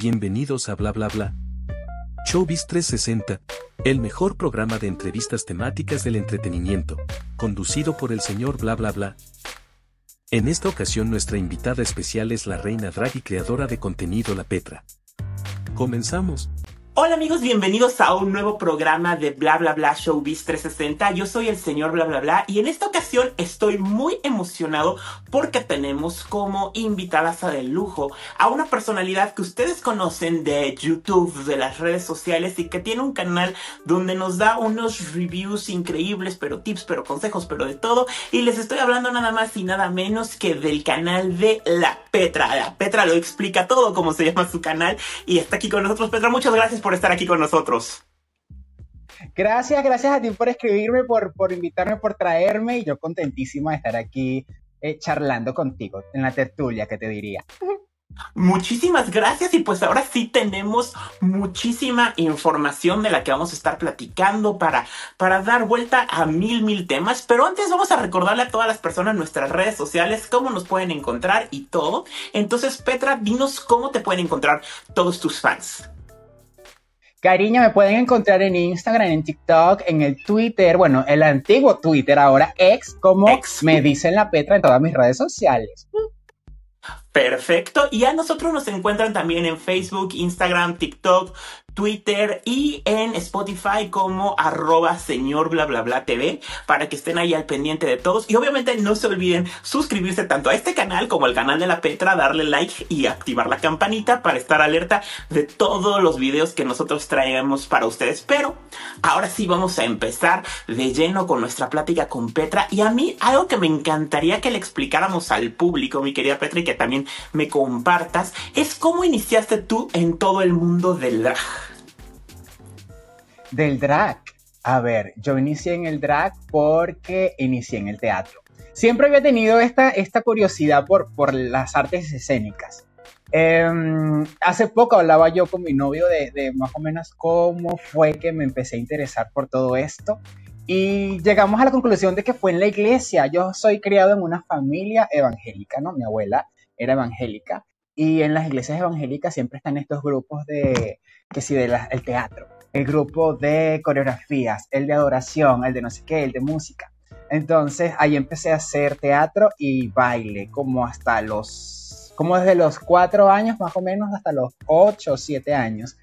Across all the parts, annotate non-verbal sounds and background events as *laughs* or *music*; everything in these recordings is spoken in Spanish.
Bienvenidos a Bla Bla Bla. Showbiz 360, el mejor programa de entrevistas temáticas del entretenimiento, conducido por el señor Bla Bla Bla. En esta ocasión nuestra invitada especial es la reina drag y creadora de contenido La Petra. Comenzamos. Hola amigos, bienvenidos a un nuevo programa de Bla Bla Bla Showbiz 360. Yo soy el señor Bla Bla Bla y en esta ocasión estoy muy emocionado porque tenemos como invitadas a de lujo a una personalidad que ustedes conocen de YouTube, de las redes sociales y que tiene un canal donde nos da unos reviews increíbles, pero tips, pero consejos, pero de todo. Y les estoy hablando nada más y nada menos que del canal de La Petra. La Petra lo explica todo, como se llama su canal y está aquí con nosotros. Petra, muchas gracias por por estar aquí con nosotros. Gracias, gracias a ti por escribirme, por, por invitarme, por traerme y yo contentísima de estar aquí eh, charlando contigo en la tertulia, que te diría. Muchísimas gracias y pues ahora sí tenemos muchísima información de la que vamos a estar platicando para, para dar vuelta a mil, mil temas. Pero antes vamos a recordarle a todas las personas nuestras redes sociales, cómo nos pueden encontrar y todo. Entonces, Petra, dinos cómo te pueden encontrar todos tus fans. Cariño, me pueden encontrar en Instagram, en TikTok, en el Twitter, bueno, el antiguo Twitter, ahora ex, como me dicen la Petra en todas mis redes sociales. Perfecto. Y a nosotros nos encuentran también en Facebook, Instagram, TikTok, Twitter y en Spotify como arroba señor bla bla bla TV para que estén ahí al pendiente de todos. Y obviamente no se olviden suscribirse tanto a este canal como al canal de la Petra, darle like y activar la campanita para estar alerta de todos los videos que nosotros traemos para ustedes. Pero ahora sí vamos a empezar de lleno con nuestra plática con Petra. Y a mí algo que me encantaría que le explicáramos al público, mi querida Petra, y que también me compartas, es cómo iniciaste tú en todo el mundo del drag del drag. A ver, yo inicié en el drag porque inicié en el teatro. Siempre había tenido esta, esta curiosidad por, por las artes escénicas. Em, hace poco hablaba yo con mi novio de, de, más o menos cómo fue que me empecé a interesar por todo esto y llegamos a la conclusión de que fue en la iglesia. Yo soy criado en una familia evangélica, ¿no? Mi abuela era evangélica y en las iglesias evangélicas siempre están estos grupos de, que sí, del el teatro el grupo de coreografías, el de adoración, el de no sé qué, el de música. Entonces ahí empecé a hacer teatro y baile, como hasta los, como desde los cuatro años más o menos hasta los ocho o siete años.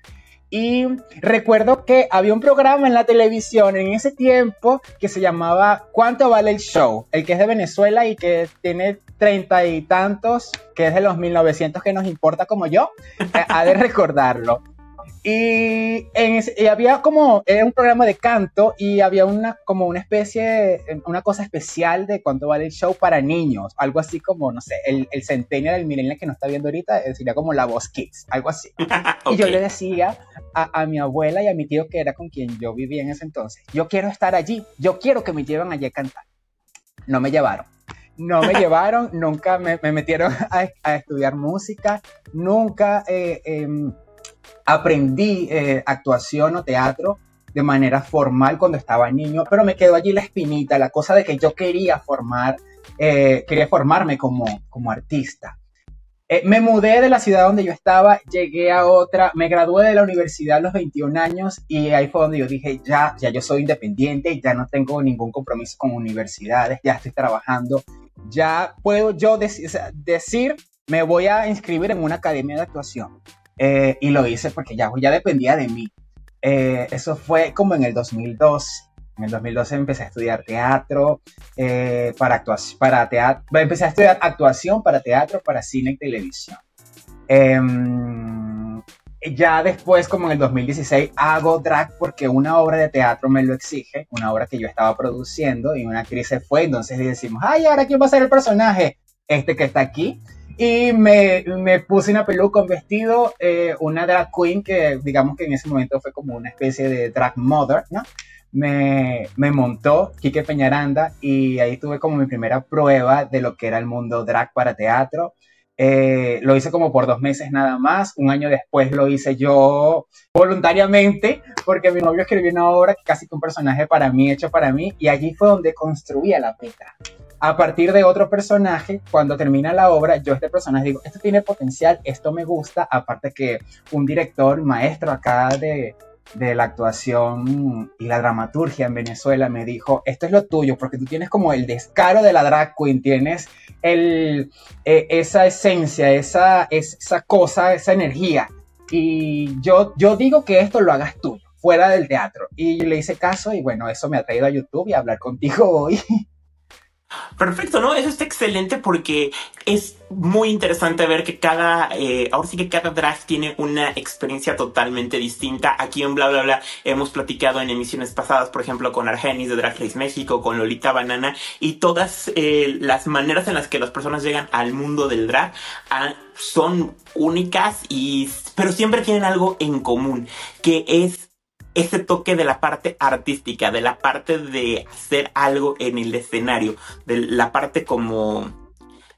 Y recuerdo que había un programa en la televisión en ese tiempo que se llamaba ¿Cuánto vale el show? El que es de Venezuela y que tiene treinta y tantos, que es de los 1900 que nos importa como yo, eh, ha de *laughs* recordarlo. Y, en había como, era un programa de canto y había una, como una especie, una cosa especial de cuánto vale el show para niños, algo así como, no sé, el, el centennial, el millennial que no está viendo ahorita, eh, sería como la voz kids, algo así. *laughs* Y yo le decía a, a, mi abuela y a mi tío que era con quien yo vivía en ese entonces, yo quiero estar allí, yo quiero que me lleven allí a cantar. No me llevaron no me *laughs* llevaron, nunca me, me metieron *laughs* a, a, estudiar música, nunca eh, eh, aprendí eh, actuación o teatro de manera formal cuando estaba niño, pero me quedó allí la espinita, la cosa de que yo quería formar, eh, quería formarme como, como artista. Eh, me mudé de la ciudad donde yo estaba, llegué a otra, me gradué de la universidad a los 21 años y ahí fue donde yo dije, ya, ya yo soy independiente, ya no tengo ningún compromiso con universidades, ya estoy trabajando, ya puedo yo decir, me voy a inscribir en una academia de actuación. Eh, y lo hice porque ya, ya dependía de mí. Eh, eso fue como en el 2012. En el 2012 empecé a estudiar teatro, eh, para, actuación, para teatro, empecé a estudiar actuación para teatro, para cine y televisión. Em, ya después, como en el 2016, hago drag porque una obra de teatro me lo exige, una obra que yo estaba produciendo y una actriz se fue, entonces decimos, ay, ahora quién va a ser el personaje, este que está aquí. Y me, me, puse una peluca, un vestido, eh, una drag queen que digamos que en ese momento fue como una especie de drag mother, ¿no? Me, me montó Quique Peñaranda y ahí tuve como mi primera prueba de lo que era el mundo drag para teatro. Eh, lo hice como por dos meses nada más. Un año después lo hice yo voluntariamente porque mi novio escribió una obra que casi que un personaje para mí, hecho para mí, y allí fue donde construía la Petra a partir de otro personaje, cuando termina la obra, yo este personaje digo, esto tiene potencial, esto me gusta, aparte que un director, maestro acá de, de la actuación y la dramaturgia en Venezuela me dijo, esto es lo tuyo, porque tú tienes como el descaro de la drag queen, tienes eh, esa esencia, esa, esa cosa, esa energía. Y yo, yo digo que esto lo hagas tuyo, fuera del teatro. Y le hice caso y bueno, eso me ha traído a YouTube y a hablar contigo *laughs* hoy. Perfecto, ¿no? Eso está excelente porque es muy interesante ver que cada, eh, ahora sí que cada drag tiene una experiencia totalmente distinta. Aquí en Bla Bla Bla hemos platicado en emisiones pasadas, por ejemplo, con Argenis de Drag Race México, con Lolita Banana y todas eh, las maneras en las que las personas llegan al mundo del drag ah, son únicas y, pero siempre tienen algo en común, que es ese toque de la parte artística, de la parte de hacer algo en el escenario, de la parte como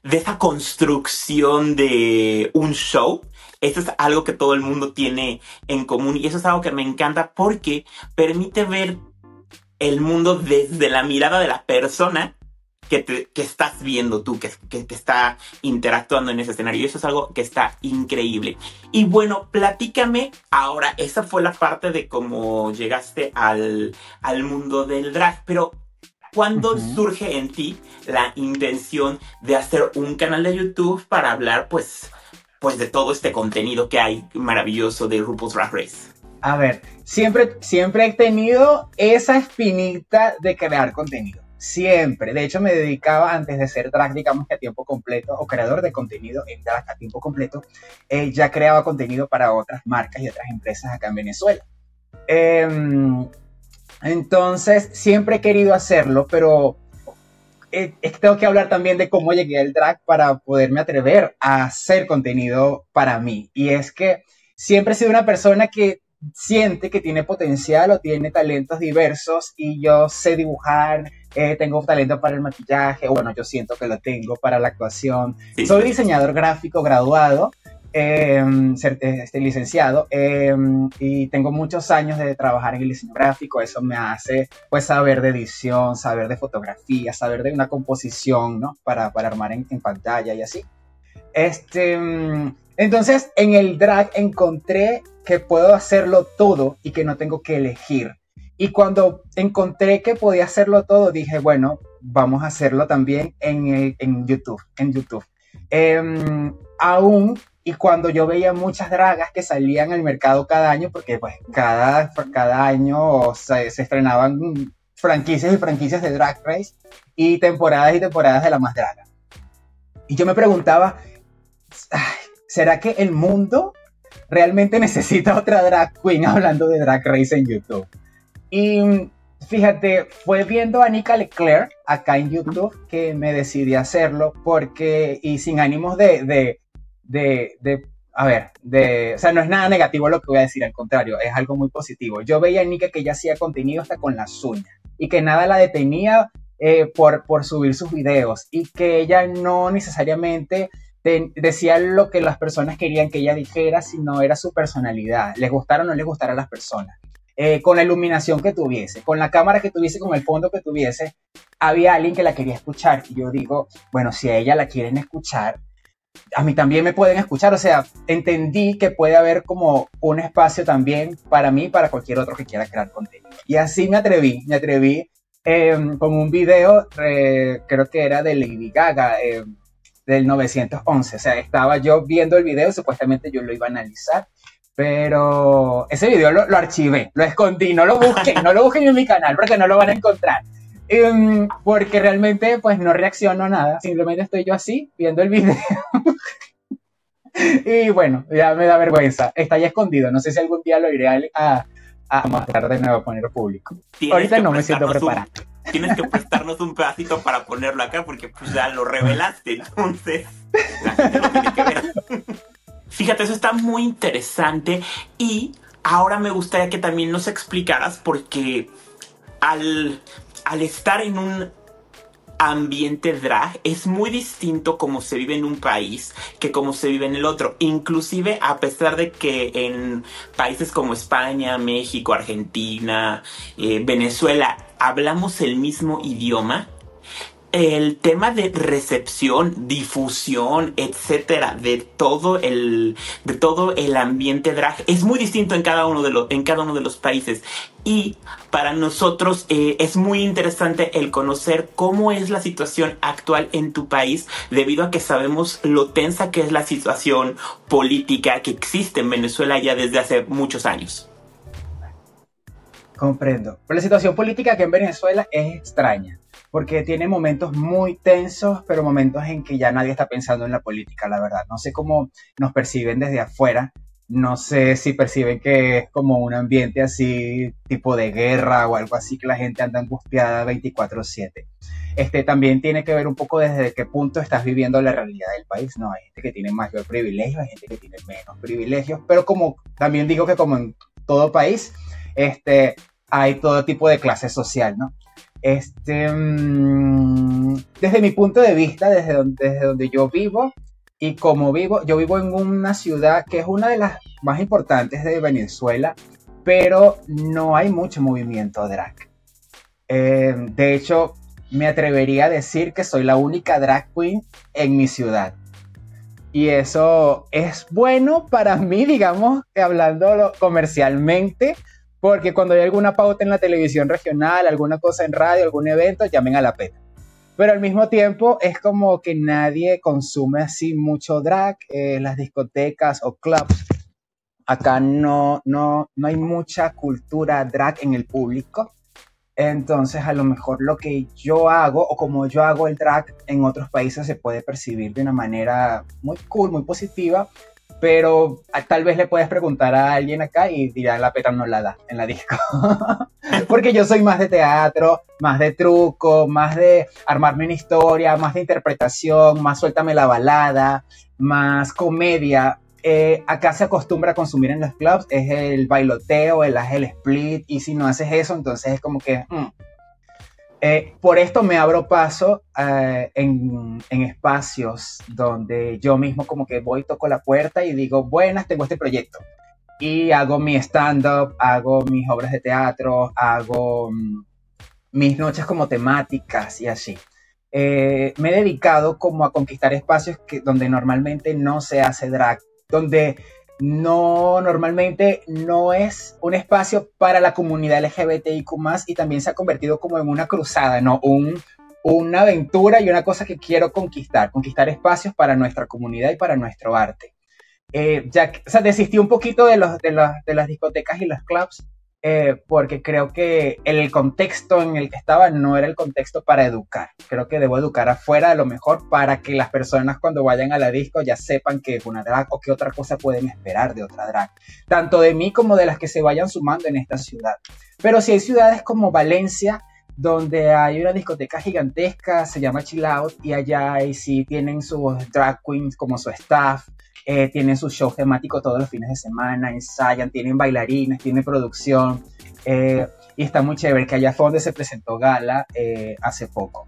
de esa construcción de un show. Eso es algo que todo el mundo tiene en común y eso es algo que me encanta porque permite ver el mundo desde la mirada de la persona que, estás viendo tú, que, que, que, está interactuando en ese escenario. Y eso es algo que está increíble. Y bueno, platícame ahora, esa fue la parte de cómo llegaste al, al mundo del drag, pero ¿cuándo surge en ti la intención de hacer un canal de YouTube para hablar, pues, pues de todo este contenido que hay maravilloso de RuPaul's Drag Race? A ver, siempre, siempre he tenido esa espinita de crear contenido Siempre. De hecho, me dedicaba antes de ser drag, digamos que a tiempo completo, o creador de contenido en drag a tiempo completo, eh, ya creaba contenido para otras marcas y otras empresas acá en Venezuela. Em, entonces, siempre he querido hacerlo, pero eh, tengo que hablar también de cómo llegué al drag para poderme atrever a hacer contenido para mí. Y es que siempre he sido una persona que siente que tiene potencial o tiene talentos diversos y yo sé dibujar, eh, tengo talento para el maquillaje, bueno, yo siento que lo tengo para la actuación. Soy diseñador gráfico graduado, em, este, licenciado, em, y tengo muchos años de trabajar en el diseño gráfico, eso me hace pues saber de edición, saber de fotografía, saber de una composición, ¿no? Para, para armar en, en pantalla y así. Este, em, entonces, en el drag encontré que puedo hacerlo todo y que no tengo que elegir. Y cuando encontré que podía hacerlo todo, dije, bueno, vamos a hacerlo también en, en YouTube, en YouTube. Em, aún y cuando yo veía muchas dragas que salían al mercado cada año, porque pues cada, cada año se estrenaban franquicias y franquicias de Drag Race y temporadas y temporadas de la más draga. Y yo me preguntaba, ¿será que el mundo realmente *laughs* necesita otra drag queen hablando de drag race en YouTube. Y fíjate, fue viendo a Nika Leclerc acá en YouTube que me decidí hacerlo porque, y sin ánimos de, de, de, de a ver, de, o sea, no es nada negativo lo que voy a decir, al contrario, es algo muy positivo. Yo veía a Nika que ella hacía contenido hasta con las uñas y que nada la detenía eh, por, por subir sus videos y que ella no necesariamente decía lo que las personas querían que ella dijera, sino era su personalidad, les gustara o no les gustara a las personas. Eh, con la iluminación que tuviese, con la cámara que tuviese, con el fondo que tuviese, había alguien que la quería escuchar. Y yo digo, bueno, si a ella la quieren escuchar, a mí también me pueden escuchar. O sea, entendí que puede haber como un espacio también para mí, para cualquier otro que quiera crear contenido. Y así me atreví, me atreví em, con un video, creo que era de Lady Gaga. Em, del 911. O sea, estaba yo viendo el video, supuestamente yo lo iba a analizar, pero ese video lo, archivé, lo escondí, no lo busqué, no lo busquen en mi canal porque no lo van a encontrar. Em, porque realmente pues no reacciono a nada, simplemente estoy yo así viendo el video. *laughs* y bueno, ya me da vergüenza, está ya escondido, no sé si algún día lo iré a, a, mostrar de nuevo, a poner público. Ahorita no me siento preparado tienes que prestarnos un pedacito para ponerlo acá porque pues ya lo revelaste, entonces *laughs* Fíjate, eso está muy interesante y ahora me gustaría que también nos explicaras porque al, al estar en un ambiente drag es muy distinto como se vive en un país que como se vive en el otro. Inclusive a pesar de que en países como España, México, Argentina, eh, Venezuela hablamos el mismo idioma, el tema de recepción, difusión, etcétera, de todo el, de todo el ambiente drag es muy distinto en cada uno de los, en cada uno de los países. Y para nosotros eh, es muy interesante el conocer cómo es la situación actual en tu país, debido a que sabemos lo tensa que es la situación política que existe en Venezuela ya desde hace muchos años. Comprendo. Pero la situación política aquí en Venezuela es extraña porque tiene momentos muy tensos, pero momentos en que ya nadie está pensando en la política, la verdad. No sé cómo nos perciben desde afuera, no sé si perciben que es como un ambiente así, tipo de guerra o algo así, que la gente anda angustiada 24/7. Este también tiene que ver un poco desde qué punto estás viviendo la realidad del país, ¿no? Hay gente que tiene mayor privilegio, hay gente que tiene menos privilegios, pero como también digo que como en todo país, este, hay todo tipo de clase social, ¿no? Este, mm, desde mi punto de vista, desde donde, desde donde yo vivo y como vivo, yo vivo en una ciudad que es una de las más importantes de Venezuela, pero no hay mucho movimiento drag. Eh, de hecho, me atrevería a decir que soy la única drag queen en mi ciudad. Y eso es bueno para mí, *laughs* digamos, hablando comercialmente, porque cuando hay alguna pauta en la televisión regional, alguna cosa en radio, algún evento, llamen a la peta. Pero al mismo tiempo es como que nadie consume así mucho drag, en las discotecas o clubs. Acá no, no, no hay mucha cultura drag en el público. Entonces, a lo mejor lo que yo hago o como yo hago el drag en otros países se puede percibir de una manera muy cool, muy positiva, pero tal vez le puedes preguntar a alguien acá y dirá la peta no la da en la disco. *laughs* Porque yo soy más de teatro, más de truco, más de armarme una historia, más de interpretación, más suéltame la balada, más comedia. Eh, acá se acostumbra a consumir en los clubs es el bailoteo, el, el split, y si no haces eso, entonces es como que... Mm, eh, por esto me abro paso eh, en, espacios donde yo mismo como que voy, toco la puerta y digo, buenas, tengo este proyecto. Y hago mi stand-up, hago mis obras de teatro, hago mm, mis noches como temáticas y así. Eh, me he dedicado como a conquistar espacios que, donde normalmente no se hace drag, donde no normalmente no es un espacio para la comunidad LGBTIQ y también se ha convertido como en una cruzada, ¿no? Un, una aventura y una cosa que quiero conquistar, conquistar espacios para nuestra comunidad y para nuestro arte. Eh, ya, o sea, desistí un poquito de, los, de, de las discotecas y los clubs eh, porque creo que el contexto en el que estaba no era el contexto para educar. Creo que debo educar afuera de lo mejor para que las personas cuando vayan a la disco ya sepan que es una drag o qué otra cosa pueden esperar de otra drag. Tanto de mí como de las que se vayan sumando en esta ciudad. Pero si hay ciudades como Valencia, donde hay una discoteca gigantesca, se llama Chill Out, y allá ahí sí tienen sus drag queens como su staff, eh, tienen su show temático todos los fines de semana, ensayan, tienen bailarines, tienen producción. Eh, y está muy chévere que allá fue se presentó Gala eh, hace poco.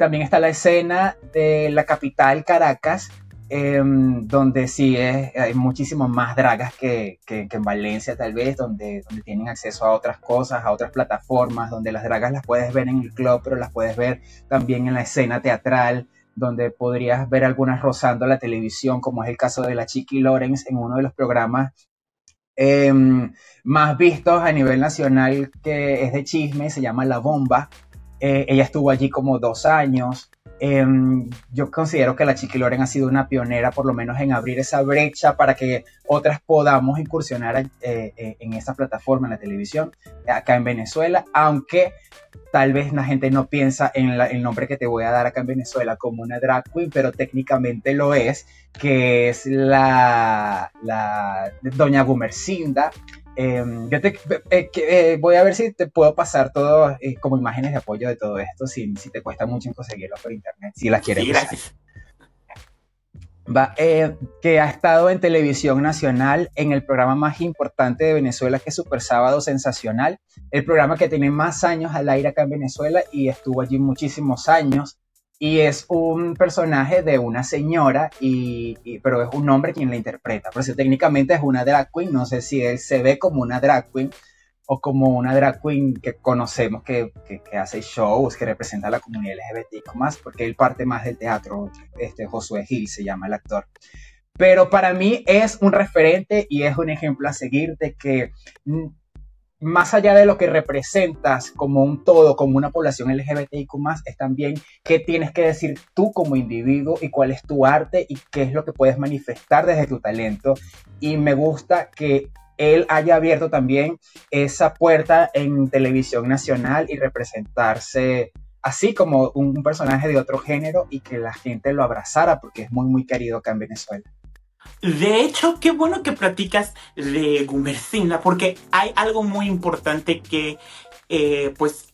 también está la escena de la capital, Caracas, em, donde sí hay muchísimo más dragas que, que, en Valencia tal vez, donde tienen acceso a otras cosas, a otras plataformas, donde las dragas las puedes ver en el club, pero las puedes ver también en la escena teatral donde podrías ver algunas rozando la televisión, como es el caso de la Chiqui Lawrence en uno de los programas em, más vistos a nivel nacional que es de chisme, se llama La Bomba. Eh, ella estuvo allí como dos años. Em, yo considero que la Chiqui Loren ha sido una pionera, por lo menos en abrir esa brecha para que otras podamos incursionar eh, eh, en esa plataforma, en la televisión, acá en Venezuela, aunque tal vez la gente no piensa en el nombre que te voy a dar acá en Venezuela como una drag queen, pero técnicamente lo es, que es la, la Doña Gumercinda, Em, yo te, eh, eh, voy a ver si te puedo pasar todo eh, como imágenes de apoyo de todo esto, si, si te cuesta mucho conseguirlo por internet, si las quieres. Va, que ha estado en televisión nacional en el programa más importante de Venezuela, que es Super Sábado Sensacional, el programa que tiene más años al aire acá en Venezuela y estuvo allí muchísimos años y es un personaje de una señora, y, pero es un hombre quien la interpreta. Por eso técnicamente es una drag queen, no sé si él se ve como una drag queen, o como una drag queen que conocemos que, que, hace shows, que representa a la comunidad LGBT más, porque él parte más del teatro, este Josué Gil se llama el actor. Pero para mí es un referente y es un ejemplo a seguir de que más allá de lo que representas como un todo, como una población LGBTIQ, es también qué tienes que decir tú como individuo y cuál es tu arte y qué es lo que puedes manifestar desde tu talento. Y me gusta que él haya abierto también esa puerta en televisión nacional y representarse así como un personaje de otro género y que la gente lo abrazara porque es muy, muy querido acá en Venezuela. De hecho, qué bueno que platicas de Gumercinda, porque hay algo muy importante que, eh, pues,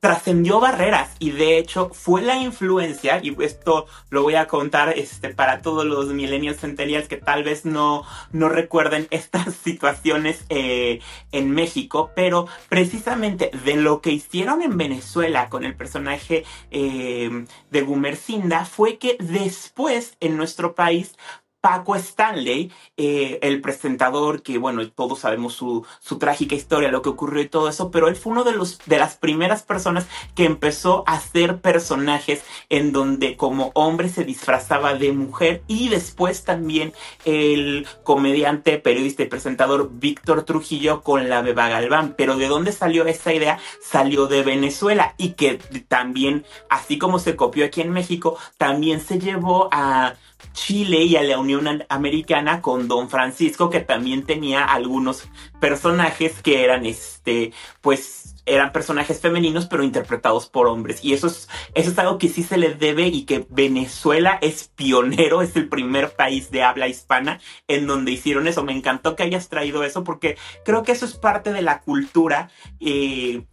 trascendió barreras y de hecho fue la influencia, y esto lo voy a contar este, para todos los millennials centennials que tal vez no, no recuerden *laughs* estas situaciones eh, en México, pero precisamente de lo que hicieron en Venezuela con el personaje eh, de Gumercinda fue que después en nuestro país Paco Stanley, eh, el presentador, que bueno, todos sabemos su, su, trágica historia, lo que ocurrió y todo eso, pero él fue uno de, los, de las primeras personas que empezó a hacer personajes en donde como hombre se disfrazaba de mujer y después también el comediante, periodista y presentador Víctor Trujillo con la Beba Galván. Pero ¿de dónde salió esa idea? Salió de Venezuela y que también, así como se copió aquí en México, también se llevó a Chile y a la Unión Americana con Don Francisco, que también tenía algunos personajes que eran, este, pues, eran personajes femeninos, pero interpretados por hombres. Y eso es, eso es algo que sí se le debe y que Venezuela es pionero, es el primer país de habla hispana en donde hicieron eso. Me encantó que hayas traído eso porque creo que eso es parte de la cultura. Eh,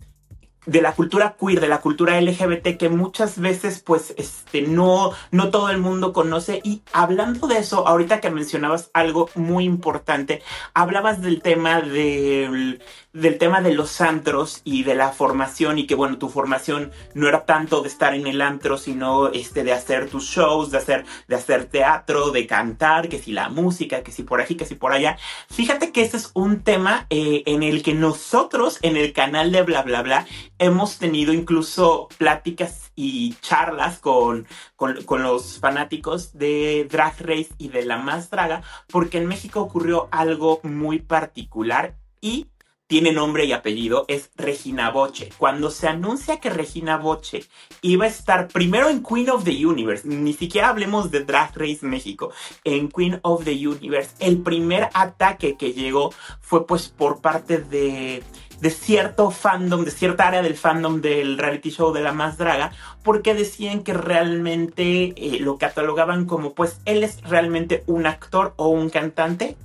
de la cultura queer, de la cultura LGBT que muchas veces pues este no no todo el mundo conoce y hablando de eso, ahorita que mencionabas algo muy importante, hablabas del tema del del tema de los antros y de la formación y que bueno, tu formación no era tanto de estar en el antro, sino este de hacer tus shows, de hacer de hacer teatro, de cantar, que si la música, que si por aquí, que si por allá. Fíjate que ese es un tema eh, en el que nosotros en el canal de bla bla bla hemos tenido incluso pláticas y charlas con, con, los fanáticos de Drag Race y de La Más Draga, porque en México ocurrió algo muy particular y tiene nombre y apellido, es Regina Boche. Cuando se anuncia que Regina Boche iba a estar primero en Queen of the Universe, ni siquiera hablemos de Drag Race México, en Queen of the Universe, el primer ataque que llegó fue pues por parte de de cierto fandom, de cierta área del fandom del reality show de la más draga, porque decían que realmente eh, lo catalogaban como pues él es realmente un actor o un cantante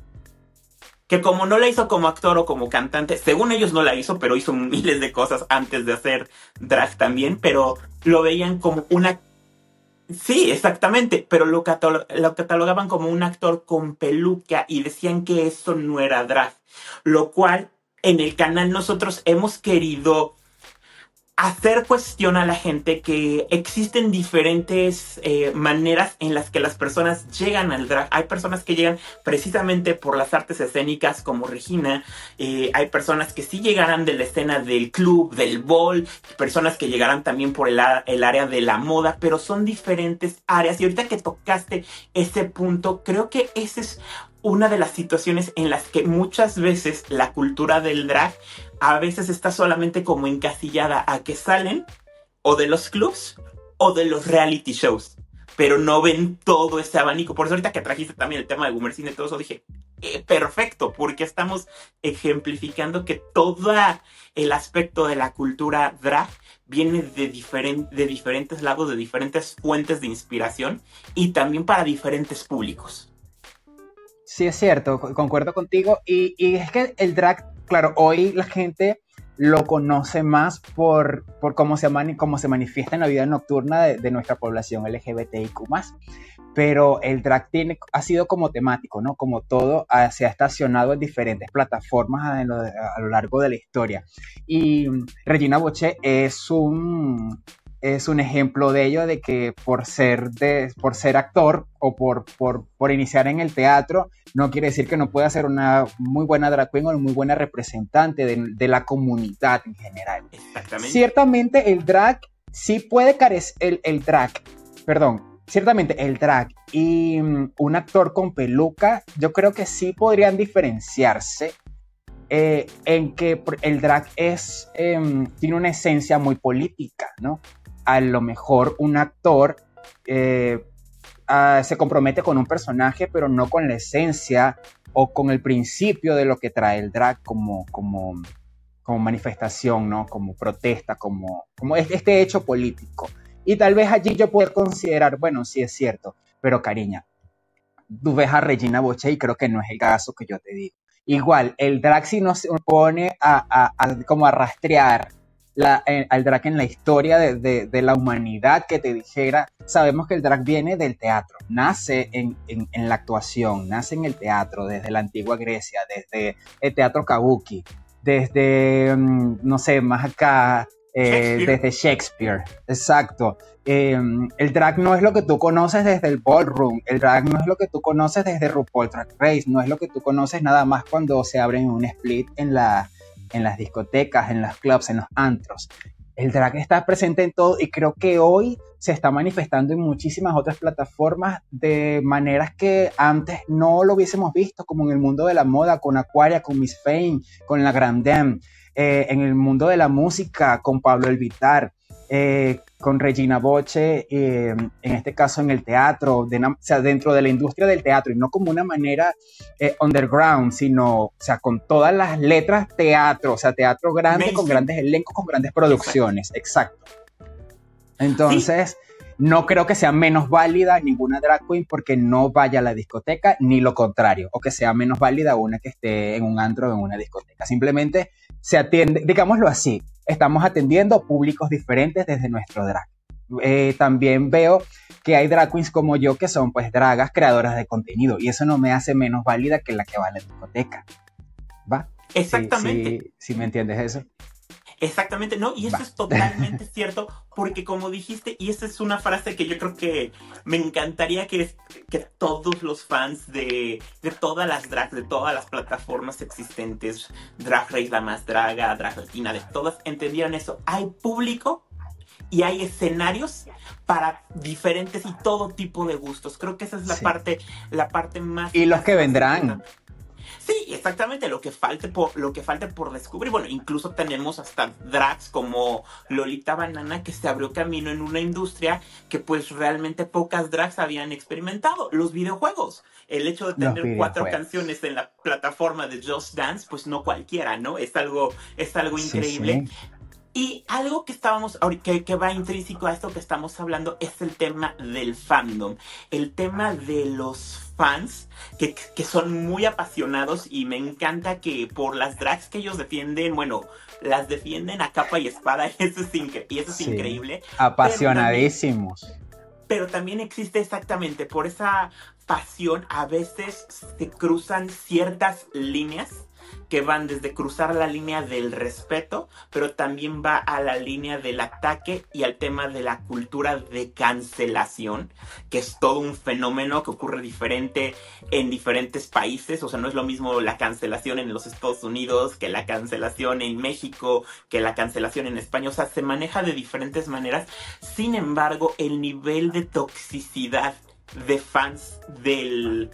que como no la hizo como actor o como cantante, según ellos no la hizo, pero hizo miles de cosas antes de hacer drag también, pero lo veían como una... Sí, exactamente, pero lo, lo catalogaban como un actor con peluca y decían que eso no era drag, lo cual en el canal nosotros hemos querido hacer cuestión a la gente que existen diferentes eh, maneras en las que las personas llegan al drag. Hay personas que llegan precisamente por las artes escénicas como Regina, eh, hay personas que sí llegarán de la escena del club, del ball, personas que llegarán también por el, el área de la moda, pero son diferentes áreas. Y ahorita que tocaste ese punto, creo que ese es una de las situaciones en las que muchas veces la cultura del drag a veces está solamente como encasillada a que salen o de los clubs o de los reality shows, pero no ven todo ese abanico. Por eso ahorita que trajiste también el tema de Gumercine y todo eso, dije, eh, perfecto, porque estamos ejemplificando que todo el aspecto de la cultura drag viene de, de diferentes lados, de diferentes fuentes de inspiración y también para diferentes públicos. Sí, es cierto, concuerdo contigo. Y, es que el drag, claro, hoy la gente lo conoce más por, por cómo, se cómo se manifiesta en la vida nocturna de, nuestra población LGBTIQ. Pero el drag tiene, ha sido como temático, ¿no? Como todo, se ha estacionado en diferentes plataformas a lo, a lo largo de la historia. Y Regina Boche es un es un ejemplo de ello, de que por ser, de, por ser actor o por, por, por, iniciar en el teatro, no quiere decir que no pueda ser una muy buena drag queen o una muy buena representante de, de la comunidad en general. Exactamente. Ciertamente el drag sí puede carecer, el, el drag, perdón, ciertamente el drag y um, un actor con peluca, yo creo que sí podrían diferenciarse eh, en que el drag es, eh, tiene una esencia muy política, ¿no? A lo mejor un actor eh, uh, se compromete con un personaje, pero no con la esencia o con el principio de lo que trae el drag como, como, como manifestación, ¿no? Como protesta, como, como este hecho político. Y tal vez allí yo puedo considerar, bueno, sí es cierto, pero cariña, tú ves a Regina Boche y creo que no es el caso que yo te digo. Igual, el drag si nos pone a, a, a como a rastrear la, eh, al drag en la historia de, de, de, la humanidad que te dijera, sabemos que el drag viene del teatro, nace en, en, en, la actuación, nace en el teatro, desde la antigua Grecia, desde el teatro kabuki, desde, mm, no sé, más acá, eh, Shakespeare. desde Shakespeare, exacto. Eh, el drag no es lo que tú conoces desde el ballroom, el drag no es lo que tú conoces desde RuPaul Drag Race, no es lo que tú conoces nada más cuando se abren un split en, la, en las discotecas, en los clubs, en los antros. El drag está presente en todo y creo que hoy se está manifestando en muchísimas otras plataformas de maneras que antes no lo hubiésemos visto, como en el mundo de la moda, con Aquaria, con Miss Fame, con la Grandem eh, en el mundo de la música con Pablo Elvitar, eh, con Regina Boche, eh, en este caso en el teatro, de, o sea, dentro de la industria del teatro, y no como una manera eh, underground, sino, o sea, con todas las letras teatro, o sea, teatro grande, Amazing. con grandes elencos, con grandes producciones, exacto. Entonces, ¿Sí? no creo que sea menos válida ninguna drag queen porque no vaya a la discoteca, ni lo contrario, o que sea menos válida una que esté en un antro o en una discoteca. Simplemente se atiende, digámoslo así, estamos atendiendo públicos diferentes desde nuestro drag. Eh, también veo que hay drag queens como yo que son pues dragas creadoras de contenido y eso no me hace menos válida que la que va a la discoteca. ¿Va? Exactamente. Si me entiendes eso. Exactamente, no, y eso es *laughs* totalmente cierto, porque como dijiste, y esa es una frase que yo creo que me encantaría que, que todos los fans de, de todas las drags, de todas las plataformas existentes, Drag Race, La Más Draga, Drag Latina, de todas, entendieran eso. Hay público y hay escenarios para diferentes y todo tipo de gustos. Creo que esa es la sí. parte, la parte más. Y los que vendrán. Sí, exactamente, lo que falte por, lo que falte por descubrir. Bueno, incluso tenemos hasta drags como Lolita Banana que se abrió camino en una industria que pues realmente pocas drags habían experimentado, los videojuegos. El hecho de tener cuatro canciones en la plataforma de Just Dance, pues no cualquiera, ¿no? Es algo, es algo increíble. Sí, sí. Y algo que estábamos, que, que, va intrínseco a esto que estamos hablando es el tema del fandom, el tema de los fans que, que, son muy apasionados y me encanta que por las drags que ellos defienden, bueno, las defienden a capa y espada y *laughs* eso es, incre y eso es sí, increíble. Apasionadísimos. Pero también, pero también existe exactamente por esa pasión a veces se cruzan ciertas líneas que van desde cruzar la línea del respeto, pero también va a la línea del ataque y al tema de la cultura de cancelación, que es todo un fenómeno que ocurre diferente en diferentes países, o sea, no es lo mismo la cancelación en los Estados Unidos que la cancelación en México, que la cancelación en España, o sea, se maneja de diferentes maneras, sin embargo, el nivel de toxicidad de fans del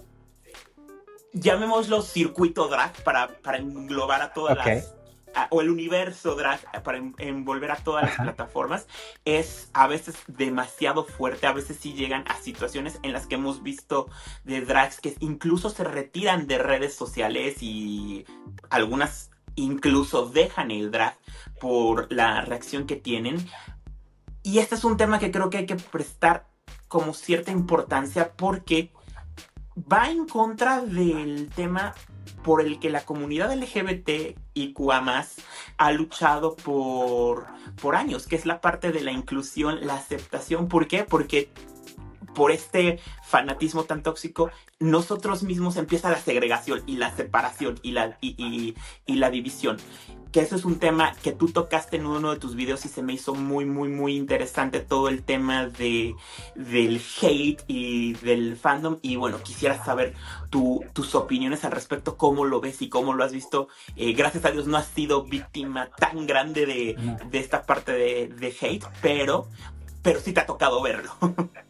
llamémoslo circuito drag para, para englobar a todas okay. las a, o el universo drag para en, envolver a todas Ajá. las plataformas es a veces demasiado fuerte, a veces sí llegan a situaciones en las que hemos visto de drags que incluso se retiran de redes sociales y algunas incluso dejan el drag por la reacción que tienen. Y este es un tema que creo que hay que prestar como cierta importancia porque va en contra del tema por el que la comunidad LGBT y QA ha luchado por, por años, que es la parte de la inclusión, la aceptación. ¿Por qué? Porque por este fanatismo tan tóxico, nosotros mismos empieza la segregación y la separación y la, y, y la división que eso es un tema que tú tocaste en uno de tus videos y se me hizo muy, muy, muy interesante todo el tema de, del hate y del fandom. Y bueno, quisiera saber tus opiniones al respecto, cómo lo ves y cómo lo has visto. Eh, gracias a Dios no has sido víctima tan grande de, de esta parte de, de hate, pero, pero sí te ha tocado verlo. *laughs*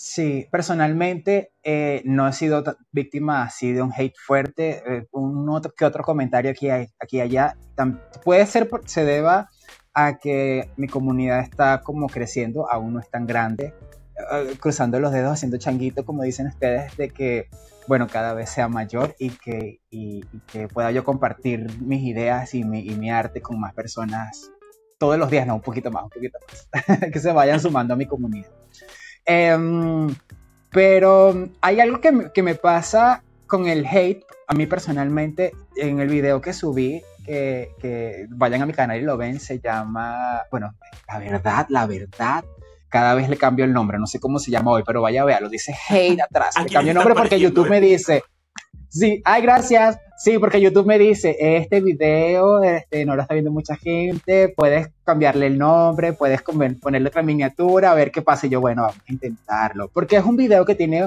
Sí, personalmente eh, no he sido víctima así de un hate fuerte. Eh, un que otro comentario aquí, aquí allá. puede ser se deba a que mi comunidad está como creciendo, aún no es tan grande. Eh, cruzando los dedos, haciendo changuito, como dicen ustedes, de que, bueno, cada vez sea mayor y que, y, que pueda yo compartir mis ideas y mi, y mi arte con más personas todos los días, no, un poquito más, un poquito más, *laughs* que se vayan sumando a mi comunidad. Em, pero hay algo que, me pasa con el hate, a mí personalmente, en el video que subí, que, vayan a mi canal y lo ven, se llama, bueno, la verdad, la verdad, cada vez le cambio el nombre, no sé cómo se llama hoy, pero vaya a verlo, dice hate *laughs* atrás, le cambio el nombre porque YouTube me dice, Sí, ay, gracias. Sí, porque YouTube me dice, este video este, no lo está viendo mucha gente, puedes cambiarle el nombre, puedes ponerle otra miniatura, a ver qué pasa. Y yo, bueno, vamos a intentarlo. Porque es un video que tiene,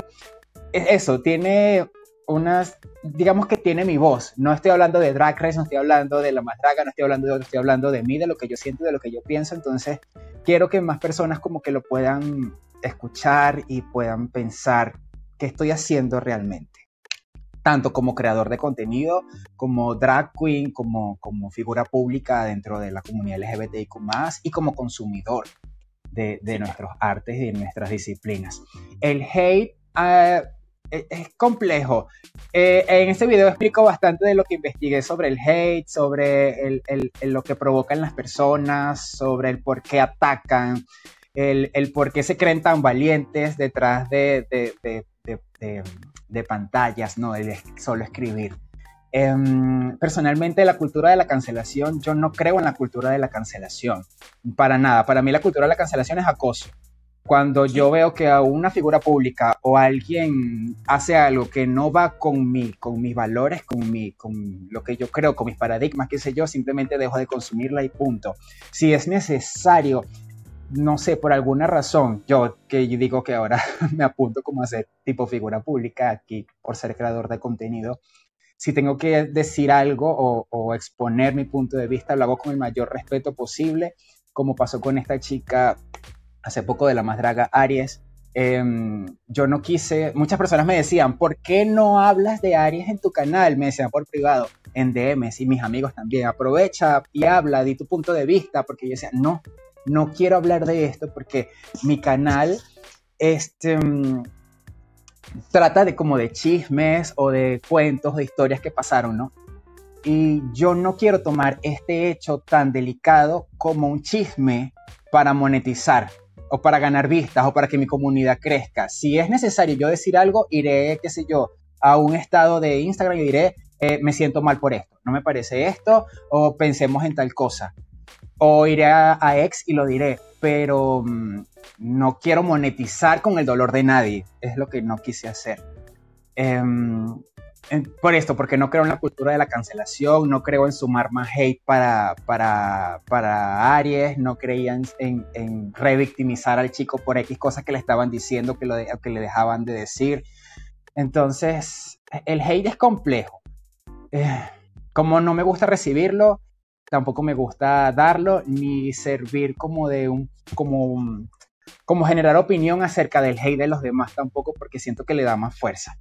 eso, tiene unas, digamos que tiene mi voz. No estoy hablando de Drag Race, no estoy hablando de la más draga, no estoy hablando de otro, estoy hablando de mí, de lo que yo siento, de lo que yo pienso. Entonces, quiero que más personas como que lo puedan escuchar y puedan pensar qué estoy haciendo realmente tanto como creador de contenido, como drag queen, como, como figura pública dentro de la comunidad LGBTIQ y como consumidor de, nuestros artes y de nuestras disciplinas. El hate e, es complejo. Eh, en este video explico bastante de lo que investigué sobre el hate, sobre lo que provocan las personas, sobre el por qué atacan, el, por qué se creen tan valientes detrás de de pantallas, no de solo escribir. Em, personalmente, la cultura de la cancelación, yo no creo en la cultura de la cancelación, para nada. Para mí la cultura de la cancelación es acoso. Cuando yo veo que a una figura pública o alguien hace algo que no va con mí, con mis valores, con, mi, con lo que yo creo, con mis paradigmas, qué sé yo, simplemente dejo de consumirla y punto. Si es necesario no sé, por alguna razón, yo que digo que ahora *laughs* me apunto como a ser tipo figura pública aquí por ser creador de contenido, si tengo que decir algo o, exponer mi punto de vista, lo hago con el mayor respeto posible, como pasó con esta chica hace poco de la más draga Aries. Em, yo no quise, muchas personas me decían, ¿por qué no hablas de Aries en tu canal? Me decían por privado, en DMs y mis amigos también, aprovecha y habla, di tu punto de vista, porque yo decía, no, no quiero hablar de esto porque mi canal este, mm, trata de como de chismes o de cuentos, de historias que pasaron, ¿no? Y yo no quiero tomar este hecho tan delicado como un chisme para monetizar o para ganar vistas o para que mi comunidad crezca. Si es necesario yo decir algo, iré, qué sé yo, a un estado de Instagram y diré, eh, me siento mal por esto, no me parece esto, o pensemos en tal cosa o iré a, ex y lo diré, pero mm, no quiero monetizar con el dolor de nadie, es lo que no quise hacer. Em, por esto, porque no creo en la cultura de la cancelación, no creo en sumar más hate para, para, para Aries, no creía en, en, revictimizar al chico por X cosas que le estaban diciendo, que, lo que le dejaban de decir. Entonces, el hate es complejo. Eh, como no me gusta recibirlo, tampoco me gusta darlo ni servir como de un, como, como generar opinión acerca del hate de los demás tampoco porque siento que le da más fuerza.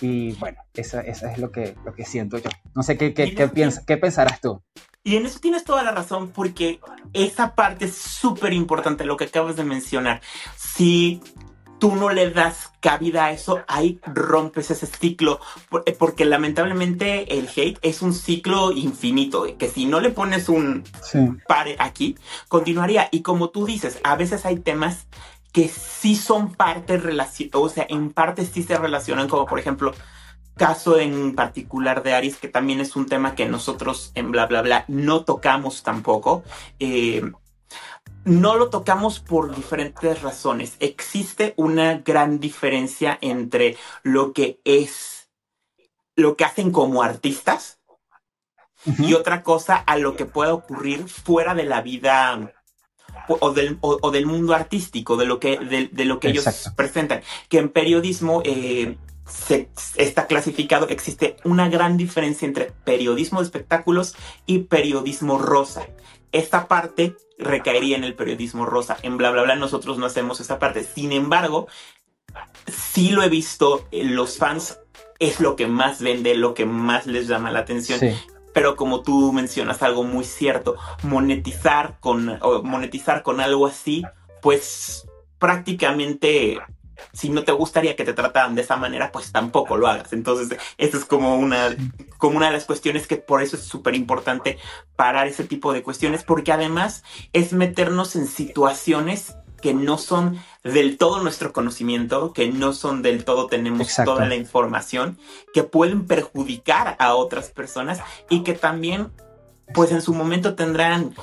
Y bueno, eso, es lo que, lo que siento yo. No sé qué, qué, qué, qué pensarás tú. Y en eso tienes toda la razón porque esa parte es súper importante, lo que acabas de mencionar. Si tú no le das cabida a eso, ahí rompes ese ciclo, eh, porque lamentablemente el hate es un ciclo infinito, que si no le pones un pare aquí, continuaría. Y como tú dices, a veces hay temas que sí son parte relación, o sea, en parte sí se relacionan, como por ejemplo, caso en particular de Aries, que también es un tema que nosotros en bla bla bla no tocamos tampoco. Eh, no lo tocamos por diferentes razones. Existe una gran diferencia entre lo que es, lo que hacen como artistas y otra cosa a lo que pueda ocurrir fuera de la vida o del, o, del mundo artístico, de lo que, de, lo que ellos presentan. Que en periodismo eh, se, está clasificado, existe una gran diferencia entre periodismo de espectáculos y periodismo rosa. Esta parte recaería en el periodismo rosa. En bla bla bla nosotros no hacemos esta parte. Sin embargo, sí lo he visto, eh, los fans es lo que más vende, lo que más les llama la atención. Pero como tú mencionas algo muy cierto, monetizar con, monetizar con algo así, pues prácticamente si no te gustaría que te trataran de esa manera, pues tampoco lo hagas. Entonces, eso es como una, como una de las cuestiones que por eso es súper importante parar ese tipo de cuestiones, porque además es meternos en situaciones que no son del todo nuestro conocimiento, que no son del todo tenemos toda la información, que pueden perjudicar a otras personas y que también, pues en su momento tendrán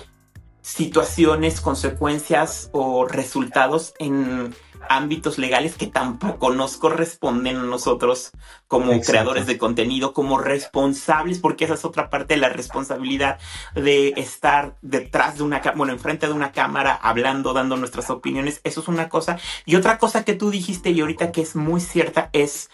situaciones, consecuencias o resultados en ámbitos legales que tampoco nos corresponden a nosotros como creadores de contenido, como responsables, porque esa es otra parte de la responsabilidad de estar detrás de una, bueno, enfrente de una cámara, hablando, dando nuestras opiniones. Eso es una cosa. Y otra cosa que tú dijiste y ahorita que es muy cierta es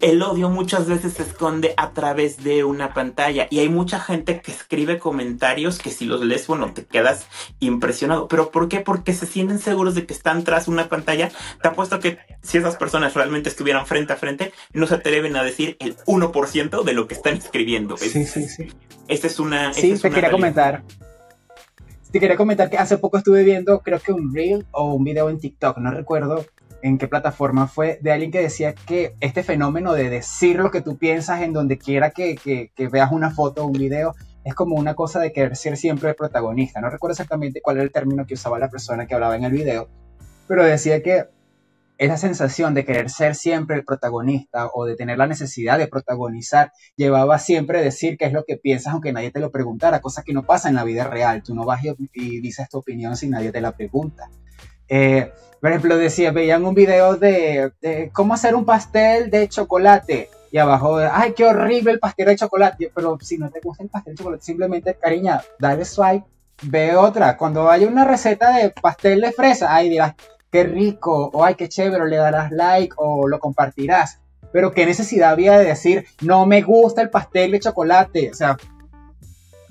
el odio muchas veces se esconde a través de una pantalla y hay mucha gente que escribe comentarios que si los lees, bueno, te quedas impresionado. ¿Pero por qué? Porque se sienten seguros de que están tras una pantalla. Te apuesto que si esas personas realmente estuvieran frente a frente, no se atreven a decir el 1% de lo que están escribiendo. Sí, sí, sí. Esta es una... Sí, te quería comentar. Te quería comentar que hace poco estuve viendo, creo que un reel o un video en TikTok, no recuerdo, en qué plataforma fue, de alguien que decía que este fenómeno de decir lo que tú piensas en donde quiera que, que, veas una foto o un video, es como una cosa de querer ser siempre el protagonista. No recuerdo exactamente cuál era el término que usaba la persona que hablaba en el video, pero decía que esa sensación de querer ser siempre el protagonista o de tener la necesidad de protagonizar llevaba siempre a decir qué es lo que piensas aunque nadie te lo preguntara, cosa que no pasa en la vida real. Tú no vas y, dices tu opinión si nadie te la pregunta. Eh, por ejemplo, decía, veían un video de, cómo hacer un pastel de chocolate. Y abajo, ay, qué horrible el pastel de chocolate. Pero si no te gusta el pastel de chocolate, simplemente, cariña, dale swipe, ve otra. Cuando haya una receta de pastel de fresa, ay, dirás, qué rico, o ay, qué chévere, le darás like o lo compartirás. Pero qué necesidad había de decir, no me gusta el pastel de chocolate. O sea,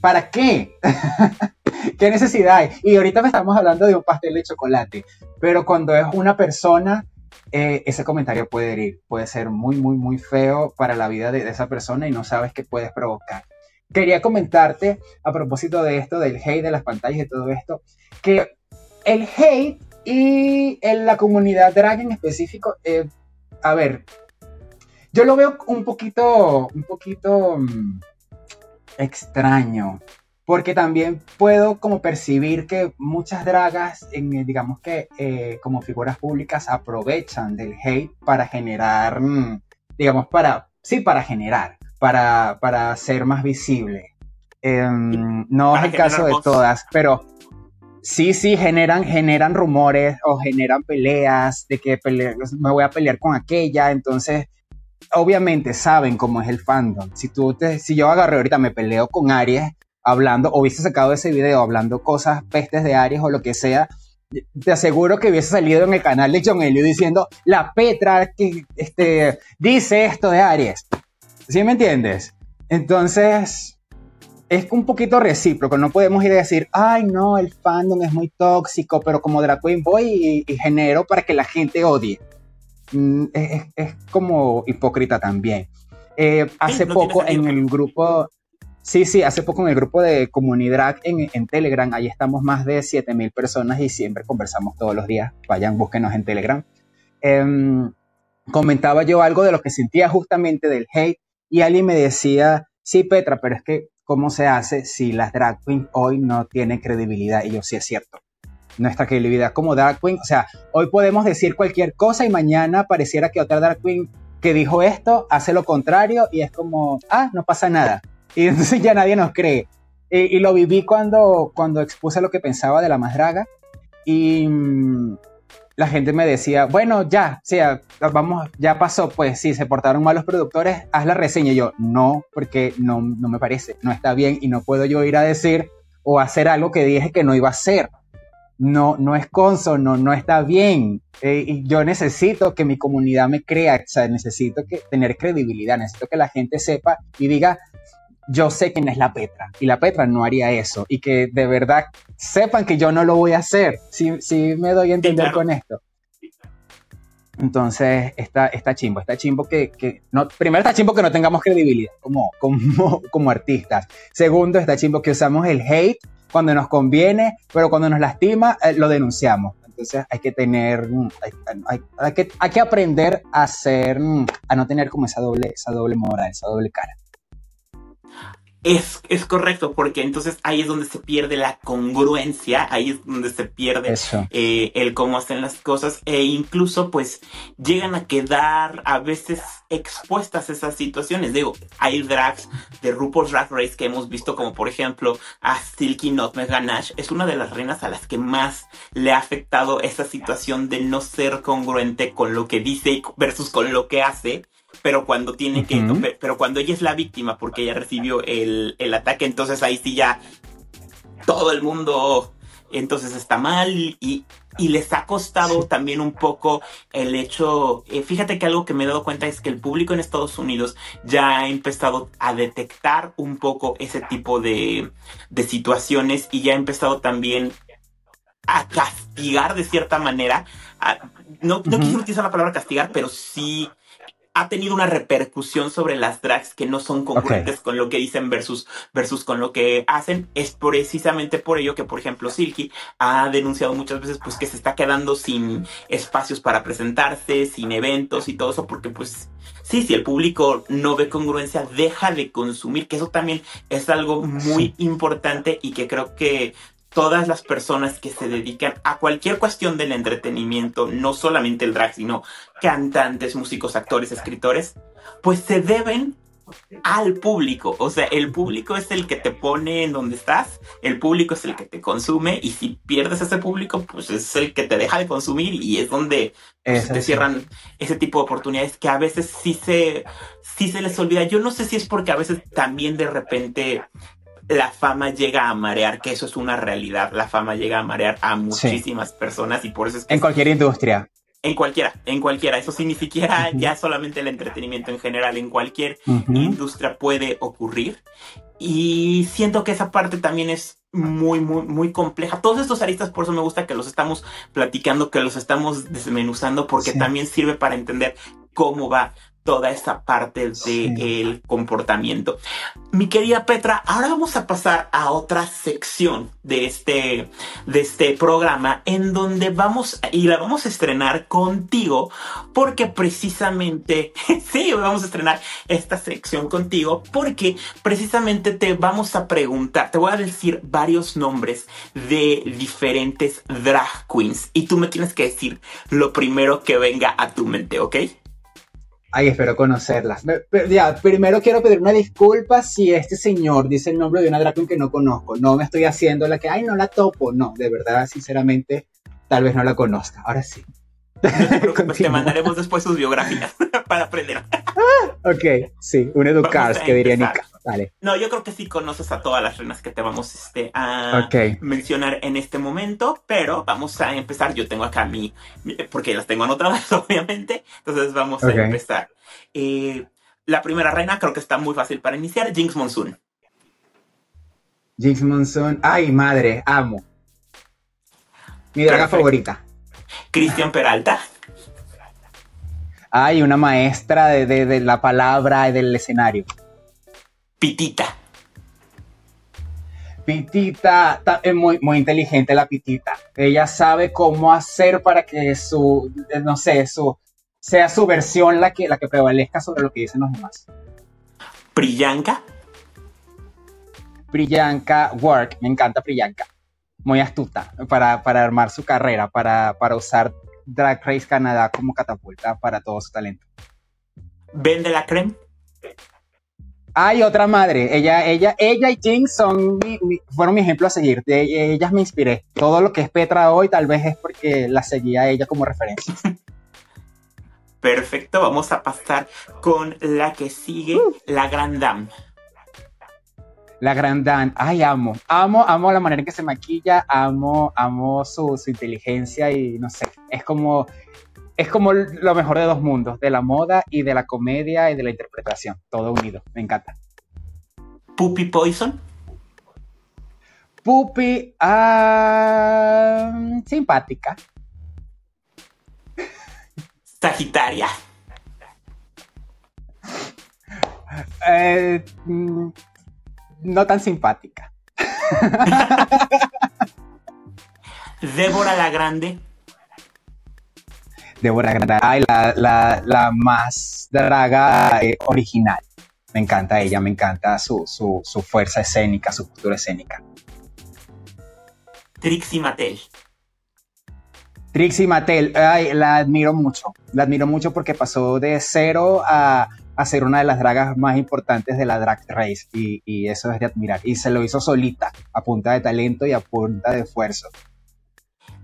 ¿para qué? *laughs* ¿Qué necesidad hay? Y ahorita me estamos hablando de un pastel de chocolate, pero cuando es una persona, eh, ese comentario puede herir, puede ser muy, muy, muy feo para la vida de, esa persona y no sabes qué puedes provocar. Quería comentarte a propósito de esto, del hate de las pantallas y todo esto, que el hate y en la comunidad drag en específico, eh, a ver, yo lo veo un poquito, un poquito mm, extraño porque también puedo como percibir que muchas dragas, en, eh, digamos que eh, como figuras públicas, aprovechan del hate para generar, mm, digamos, para, sí, para generar, para, para ser más visible. Em, no es el caso de todas, pero sí, sí, generan, generan rumores o generan peleas de que me voy a pelear con aquella, entonces obviamente saben cómo es el fandom. Si tú te, si yo agarré ahorita me peleo con Aries, hablando, o hubiese sacado ese video hablando cosas, pestes de Aries o lo que sea, te aseguro que hubiese salido en el canal de John Elio diciendo, la Petra que este, dice esto de Aries. ¿Sí me entiendes? Entonces, es un poquito recíproco, no podemos ir a decir, ay no, el fandom es muy tóxico, pero como drag voy y, genero para que la gente odie. Mm, es, como hipócrita también. Eh, hace poco en el grupo, Sí, sí, hace poco en el grupo de comunidad en, en Telegram, ahí estamos más de 7000 personas y siempre conversamos todos los días. Vayan, búsquenos en Telegram. Em, comentaba yo algo de lo que sentía justamente del hate y alguien me decía, sí, Petra, pero es que, ¿cómo se hace si las drag queens hoy no tienen credibilidad? Y yo, sí, es cierto. Nuestra credibilidad como drag queen, o sea, hoy podemos decir cualquier cosa y mañana pareciera que otra drag que dijo esto hace lo contrario y es como, ah, no pasa nada *laughs* y entonces ya nadie nos cree. Y, lo viví cuando, cuando expuse lo que pensaba de la más draga. Y, la gente me decía, bueno, ya, sí, vamos, ya pasó, pues sí, se portaron mal los productores, haz la reseña. Y yo, no, porque no, no me parece, no está bien y no puedo yo ir a decir o hacer algo que dije que no iba a hacer. No, no es consono, no está bien. Eh, y yo necesito que mi comunidad me crea, o sea, necesito que, tener credibilidad, necesito que la gente sepa y diga, yo sé quién es la Petra y la Petra no haría eso y que de verdad sepan que yo no lo voy a hacer. Si, si me doy a entender con esto. Entonces, está, está chimbo, está chimbo que, que, no, primero está chimbo que no tengamos credibilidad como, como, *laughs* como artistas. Segundo, está chimbo que usamos el hate cuando nos conviene, pero cuando nos lastima, eh, lo denunciamos. Entonces hay que tener, mm, hay, hay, que, hay que aprender a ser, mm, a no tener como esa doble, esa doble moral, esa doble cara. Es, es, correcto, porque entonces ahí es donde se pierde la congruencia, ahí es donde se pierde eh, el cómo hacen las cosas e incluso pues llegan a quedar a veces expuestas esas situaciones. Digo, hay drags de RuPaul's Drag Race que hemos visto como por ejemplo a Silky Nutmeg Ganache, es una de las reinas a las que más le ha afectado esa situación de no ser congruente con lo que dice versus con lo que hace pero cuando tiene que, pero cuando ella es la víctima porque ella recibió el, el ataque, entonces ahí sí ya todo el mundo entonces está mal y, y les ha costado también un poco el hecho, eh, fíjate que algo que me he dado cuenta es que el público en Estados Unidos ya ha empezado a detectar un poco ese tipo de, de situaciones y ya ha empezado también a castigar de cierta manera. no, no quisiera utilizar la palabra castigar, pero sí ha tenido una repercusión sobre las drags que no son congruentes con lo que dicen versus, versus con lo que hacen. Es precisamente por ello que, por ejemplo, Silky ha denunciado muchas veces pues que se está quedando sin espacios para presentarse, sin eventos y todo eso, porque pues sí, si el público no ve congruencia, deja de consumir, que eso también es algo muy importante y que creo que todas las personas que se dedican a cualquier cuestión del entretenimiento, no solamente el drag, sino cantantes, músicos, actores, escritores, pues se deben al público. O sea, el público es el que te pone en donde estás, el público es el que te consume y si pierdes ese público, pues es el que te deja de consumir y es donde pues, te cierran ese tipo de oportunidades que a veces sí se, sí se les olvida. Yo no sé si es porque a veces también de repente la fama llega a marear, que eso es una realidad. La fama llega a marear a muchísimas personas y por eso es que... En cualquier industria. En cualquiera, en cualquiera. Eso sí, ni siquiera ya solamente el entretenimiento en general, en cualquier industria puede ocurrir. Y siento que esa parte también es muy, muy, muy compleja. Todos estos aristas, por eso me gusta que los estamos platicando, que los estamos desmenuzando, porque también sirve para entender cómo va toda esta parte del comportamiento. Mi querida Petra, ahora vamos a pasar a otra sección de este, de este programa en donde vamos y la vamos a estrenar contigo porque precisamente, *laughs* sí, vamos a estrenar esta sección contigo porque precisamente te vamos a preguntar, te voy a decir varios nombres de diferentes drag queens y tú me tienes que decir lo primero que venga a tu mente, ¿ok? Ay, espero conocerlas. ya, primero quiero pedir una disculpa si este señor dice el nombre de una drag que no conozco. No me estoy haciendo la que, ay, no la topo. No, de verdad, sinceramente, tal vez no la conozca. Ahora sí. No te, *laughs* mandaremos después sus biografías *laughs* para aprender. ok, sí, un educar, que diría Nika. Vale. No, yo creo que sí conoces a todas las reinas que te vamos este, a mencionar en este momento, pero vamos a empezar. Yo tengo acá mi, porque las tengo anotadas, *laughs* obviamente. Entonces vamos a empezar. Eh, la primera reina creo que está muy fácil para iniciar, Jinx Monsoon. Jinx Monsoon, ay madre, amo. Mi draga favorita. Cristian Peralta. Ay, una maestra de, la palabra y del escenario. Pitita. Pitita es muy, muy inteligente la Pitita. Ella sabe cómo hacer para que su, no sé, su, sea su versión la que, la que prevalezca sobre lo que dicen los demás. Priyanka. Priyanka Work, me encanta Priyanka muy astuta para, armar su carrera, para, usar Drag Race Canadá como catapulta para todo su talento. ¿Vende la creme? Hay otra madre. Ella, ella, ella y Jinx son fueron mi ejemplo a seguir. De ellas me inspiré. Todo lo que es Petra hoy tal vez es porque la seguía a ella como referencia. *laughs* Perfecto, vamos a pasar con la que sigue, uh. la Grand Dame. La Grand Dame, ay, amo, amo, amo la manera en que se maquilla, amo, amo su, su inteligencia y no sé, es como, es como lo mejor de dos mundos, de la moda y de la comedia y de la interpretación, todo unido, me encanta. Puppy Poison. Puppy, ah, simpática. Sagitaria. Eh, mm, no tan simpática. *laughs* Débora la Grande. Débora Grande, la, más draga eh, original. Me encanta ella, me encanta su, fuerza escénica, su cultura escénica. Trixie Mattel. Trixie Mattel, ay, la admiro mucho. La admiro mucho porque pasó de cero a, ser una de las dragas más importantes de la Drag Race. Y, eso es de admirar. Y se lo hizo solita, a punta de talento y a punta de esfuerzo.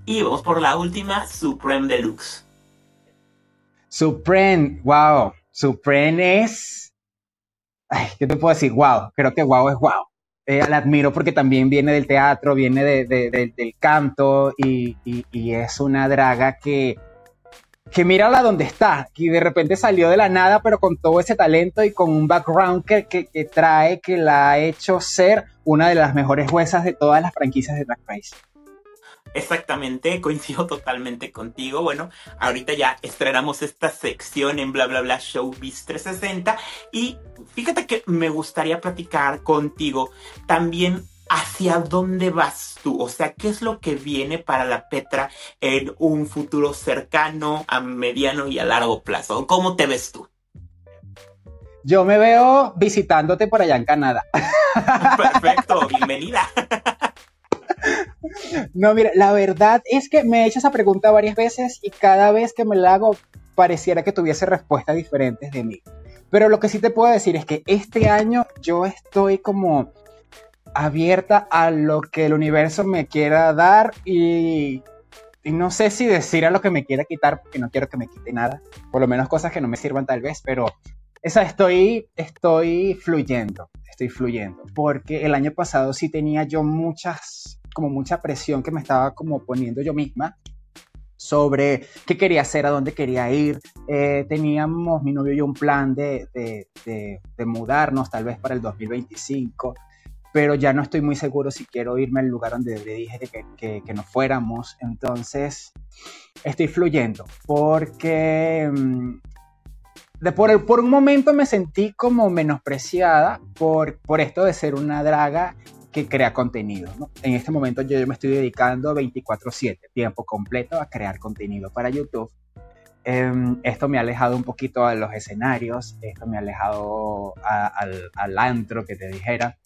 Y vamos por la última, Supreme Deluxe. Supreme, wow. Supreme es. Ay, ¿qué te puedo decir? Wow. Creo que wow es wow. Eh, la admiro porque también viene del teatro, viene del canto y, es una draga que, que mírala donde está, que de repente salió de la nada, pero con todo ese talento y con un background que, que, trae, que la ha hecho ser una de las mejores juezas de todas las franquicias de Drag Race. Exactamente, coincido totalmente contigo. Bueno, ahorita ya estrenamos esta sección en bla bla bla Showbiz 360 y fíjate que me gustaría platicar contigo también hacia dónde vas tú, o sea, qué es lo que viene para la Petra en un futuro cercano, a mediano y a largo plazo. ¿Cómo te ves tú? Yo me veo visitándote por allá en Canadá. Perfecto, *laughs* bienvenida. No, mira, la verdad es que me he hecho esa pregunta varias veces y cada vez que me la hago pareciera que tuviese respuestas diferentes de mí. Pero lo que sí te puedo decir es que este año yo estoy como abierta a lo que el universo me quiera dar y, no sé si decir a lo que me quiera quitar porque no quiero que me quite nada. Por lo menos cosas que no me sirvan tal vez, pero esa estoy, estoy fluyendo, estoy fluyendo. Porque el año pasado sí tenía yo muchas como mucha presión que me estaba como poniendo yo misma sobre qué quería hacer, a dónde quería ir. Eh, teníamos mi novio y yo un plan de, de, mudarnos tal vez para el 2025, pero ya no estoy muy seguro si quiero irme al lugar donde le dije que, que, que nos fuéramos. Entonces, estoy fluyendo porque mm, de por, por, un momento me sentí como menospreciada por, por esto de ser una draga que crea contenido. En este momento yo, me estoy dedicando 24/7, tiempo completo a crear contenido para YouTube. Em, esto me ha alejado un poquito a los escenarios, esto me ha alejado al, al, antro que te dijera.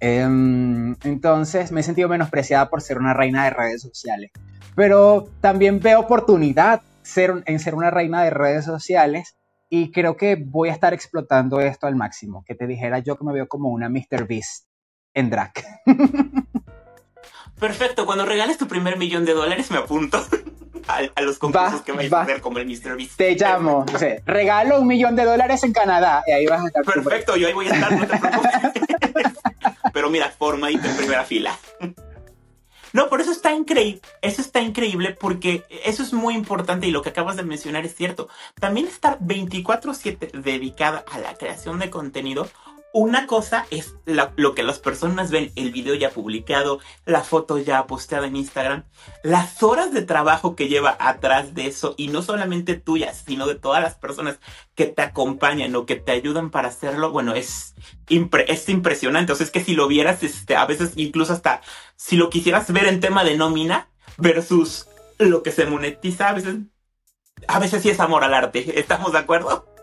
Em, entonces me he sentido menospreciada por ser una reina de redes sociales. Pero también veo oportunidad ser, en ser una reina de redes sociales y creo que voy a estar explotando esto al máximo. Que te dijera yo que me veo como una Mr. Beast en drag. *laughs* Perfecto, cuando regales tu primer millón de dólares me apunto *laughs* a, los concursos que vais a hacer como el Mr. Beast. Te llamo, no sé, regalo un millón de dólares en Canadá y ahí vas a estar. Perfecto, yo ahí voy a estar, no te. *laughs* *laughs* Pero mira, forma ahí en primera fila. No, por eso está increíble. Eso está increíble porque eso es muy importante y lo que acabas de mencionar es cierto. También estar 24/7 dedicada a la creación de contenido una cosa es lo que las personas ven, el video ya publicado, la foto ya posteada en Instagram, las horas de trabajo que lleva atrás de eso, y no solamente tuyas, sino de todas las personas que te acompañan o que te ayudan para hacerlo, bueno, es, es impresionante. O sea, es que si lo vieras, este, a veces incluso hasta si lo quisieras ver en tema de nómina versus lo que se monetiza, a veces, a veces sí es amor al arte. ¿Estamos de acuerdo?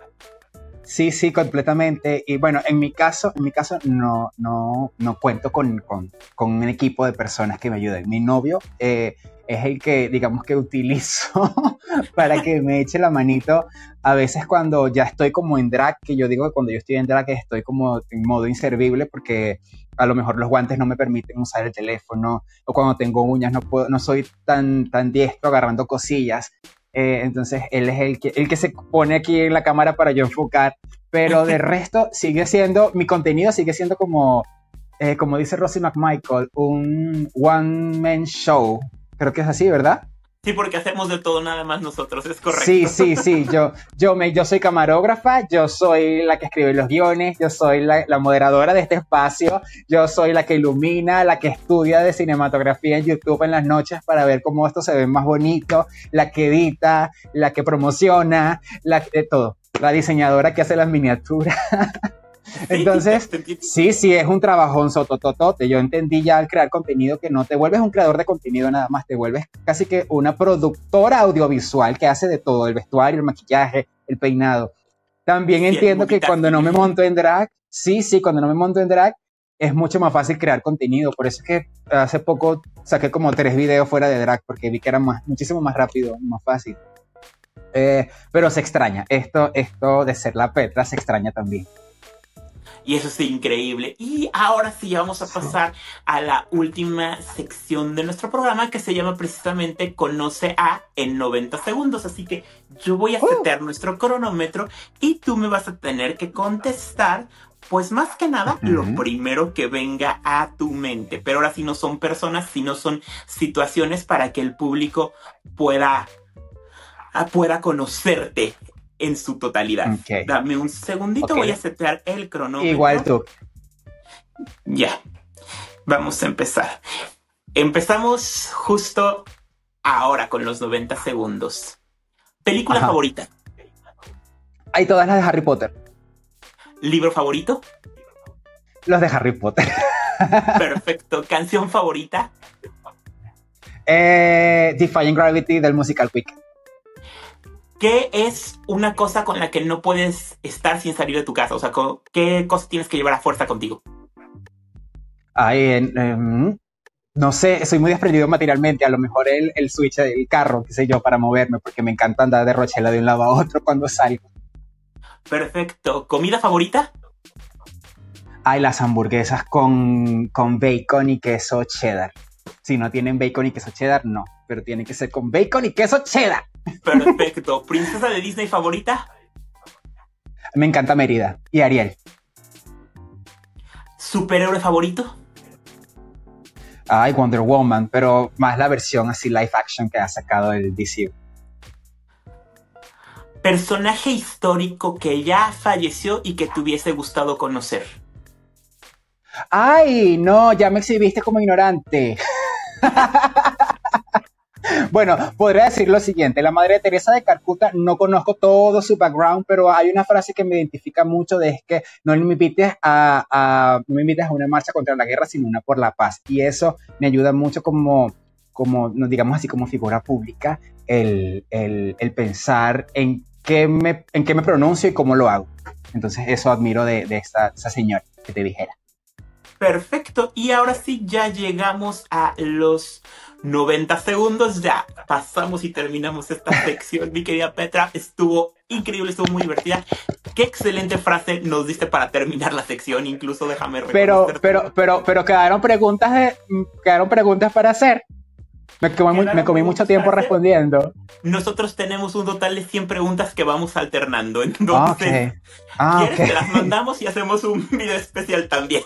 Sí, sí, completamente. Y bueno, en mi caso, en mi caso no, no, no cuento con, con, con un equipo de personas que me ayuden. Mi novio eh, es el que, digamos que utilizo *laughs* para que me eche la manito a veces cuando ya estoy como en drag, que yo digo que cuando yo estoy en drag estoy como en modo inservible porque a lo mejor los guantes no me permiten usar el teléfono o cuando tengo uñas no puedo, no soy tan, tan diestro agarrando cosillas. Eh, entonces él es el que, el que se pone aquí en la cámara para yo enfocar, pero de *laughs* resto sigue siendo, mi contenido sigue siendo como, eh, como dice Rosie McMichael, un one-man show. Creo que es así, ¿verdad? Sí, porque hacemos de todo nada más nosotros, es correcto. Sí, sí, sí, yo, yo, me, yo soy camarógrafa, yo soy la que escribe los guiones, yo soy la, moderadora de este espacio, yo soy la que ilumina, la que estudia de cinematografía en YouTube en las noches para ver cómo esto se ve más bonito, la que edita, la que promociona, la de todo, la diseñadora que hace las miniaturas. *laughs* *laughs* Entonces, sí, sí, es un trabajón sotototote. Yo entendí ya al crear contenido que no te vuelves un creador de contenido nada más, te vuelves casi que una productora audiovisual que hace de todo, el vestuario, el maquillaje, el peinado. También entiendo que cuando no me monto en drag, sí, sí, cuando no me monto en drag, es mucho más fácil crear contenido. Por eso es que hace poco saqué como tres videos fuera de drag, porque vi que era más, muchísimo más rápido, más fácil. Eh, pero se extraña. Esto, esto de ser la Petra se extraña también. Y eso es increíble. Y ahora sí vamos a pasar a la última sección de nuestro programa que se llama precisamente Conoce a en 90 segundos. Así que yo voy a uh. setear nuestro cronómetro y tú me vas a tener que contestar pues más que nada, lo primero que venga a tu mente. Pero ahora sí no son personas, sino son situaciones para que el público pueda, pueda conocerte en su totalidad. Dame un segundito, voy a setear el cronómetro. Igual tú. Ya. Vamos a empezar. Empezamos justo ahora con los 90 segundos. ¿Película favorita? Hay todas las de Harry Potter. ¿Libro favorito? Los de Harry Potter. *laughs* Perfecto. ¿Canción favorita? Eh, Defying Gravity del Musical Quick. ¿Qué es una cosa con la que no puedes estar sin salir de tu casa? O sea, ¿qué cosa tienes que llevar a fuerza contigo? Ay, no sé, soy muy desprendido materialmente. A lo mejor el, el switch del carro, qué sé yo, para moverme, porque me encanta andar de rochela de un lado a otro cuando salgo. Perfecto. ¿Comida favorita? Ay, las hamburguesas con, con bacon y queso cheddar. Si no tienen bacon y queso cheddar, no. Pero tiene que ser con bacon y queso cheddar. Perfecto. ¿Princesa de Disney favorita? Me encanta Mérida y Ariel. ¿Superhéroe favorito? Ay, Wonder Woman, pero más la versión así live action que ha sacado el DC. Personaje histórico que ya falleció y que te hubiese gustado conocer. Ay, no, ya me exhibiste como ignorante. *laughs* Bueno, podría decir lo siguiente, la Madre Teresa de Calcuta, no conozco todo su background, pero hay una frase que me identifica mucho de es que no me invites a, no me invites a una marcha contra la guerra, sino una por la paz. Y eso me ayuda mucho como, como digamos así, como figura pública, el, pensar en qué, me, en qué me pronuncio y cómo lo hago. Entonces eso admiro de, esta, esa señora que te dijera. Perfecto, y ahora sí ya llegamos a los 90 segundos ya pasamos y terminamos esta *laughs* sección. Mi querida Petra, estuvo increíble, estuvo muy divertida. Qué excelente frase nos diste para terminar la sección, incluso déjame Pero, pero, pero, pero quedaron preguntas de, quedaron preguntas para hacer. Me comí, mucho tiempo respondiendo. Nosotros tenemos un total de 100 preguntas que vamos alternando. Entonces, ah, ¿quieres que las mandamos y hacemos un video especial también?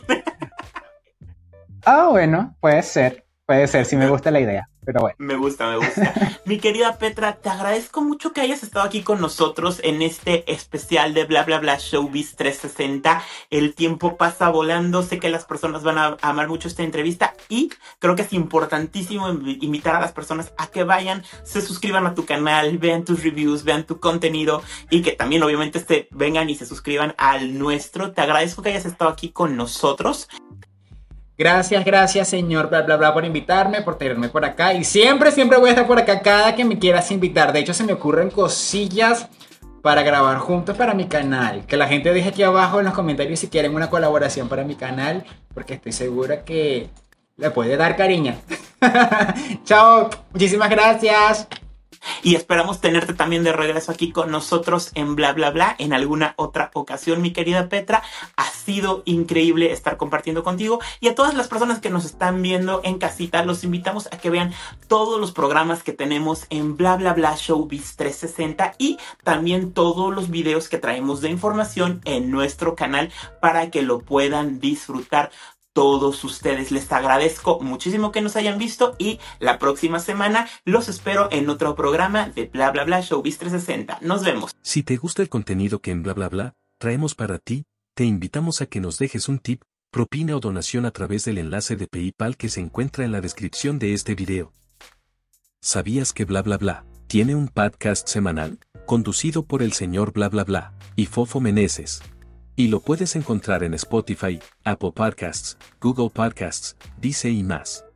ah, bueno, puede ser. Puede ser, si me gusta la idea, pero bueno. Me gusta, me gusta. *laughs* Mi querida Petra, te agradezco mucho que hayas estado aquí con nosotros en este especial de Bla Bla Bla Showbiz 360. El tiempo pasa volando, sé que las personas van a amar mucho esta entrevista y creo que es importantísimo invitar a las personas a que vayan, se suscriban a tu canal, vean tus reviews, vean tu contenido y que también obviamente este, vengan y se suscriban al nuestro. Te agradezco que hayas estado aquí con nosotros. Gracias, gracias, señor, bla, bla, bla, por invitarme, por tenerme por acá. Y siempre, siempre voy a estar por acá cada que me quieras invitar. De hecho, se me ocurren cosillas para grabar juntos para mi canal. Que la gente deje aquí abajo en los comentarios si quieren una colaboración para mi canal, porque estoy segura que le puede dar cariño. *laughs* Chao, muchísimas gracias. Y esperamos tenerte también de regreso aquí con nosotros en bla bla bla en alguna otra ocasión, mi querida Petra. Ha sido increíble estar compartiendo contigo y a todas las personas que nos están viendo en casita, los invitamos a que vean todos los programas que tenemos en bla bla bla Showbiz 360 y también todos los videos que traemos de información en nuestro canal para que lo puedan disfrutar todos ustedes. Les agradezco muchísimo que nos hayan visto y la próxima semana los espero en otro programa de Bla Bla Bla Showbiz 360. Nos vemos. Si te gusta el contenido que en Bla Bla Bla traemos para ti, te invitamos a que nos dejes un tip, propina o donación a través del enlace de PayPal que se encuentra en la descripción de este video. ¿Sabías que Bla Bla Bla tiene un podcast semanal, conducido por el señor Bla Bla Bla y Fofo Meneses? Y lo puedes encontrar en Spotify, Apple Podcasts, Google Podcasts, Dice y más.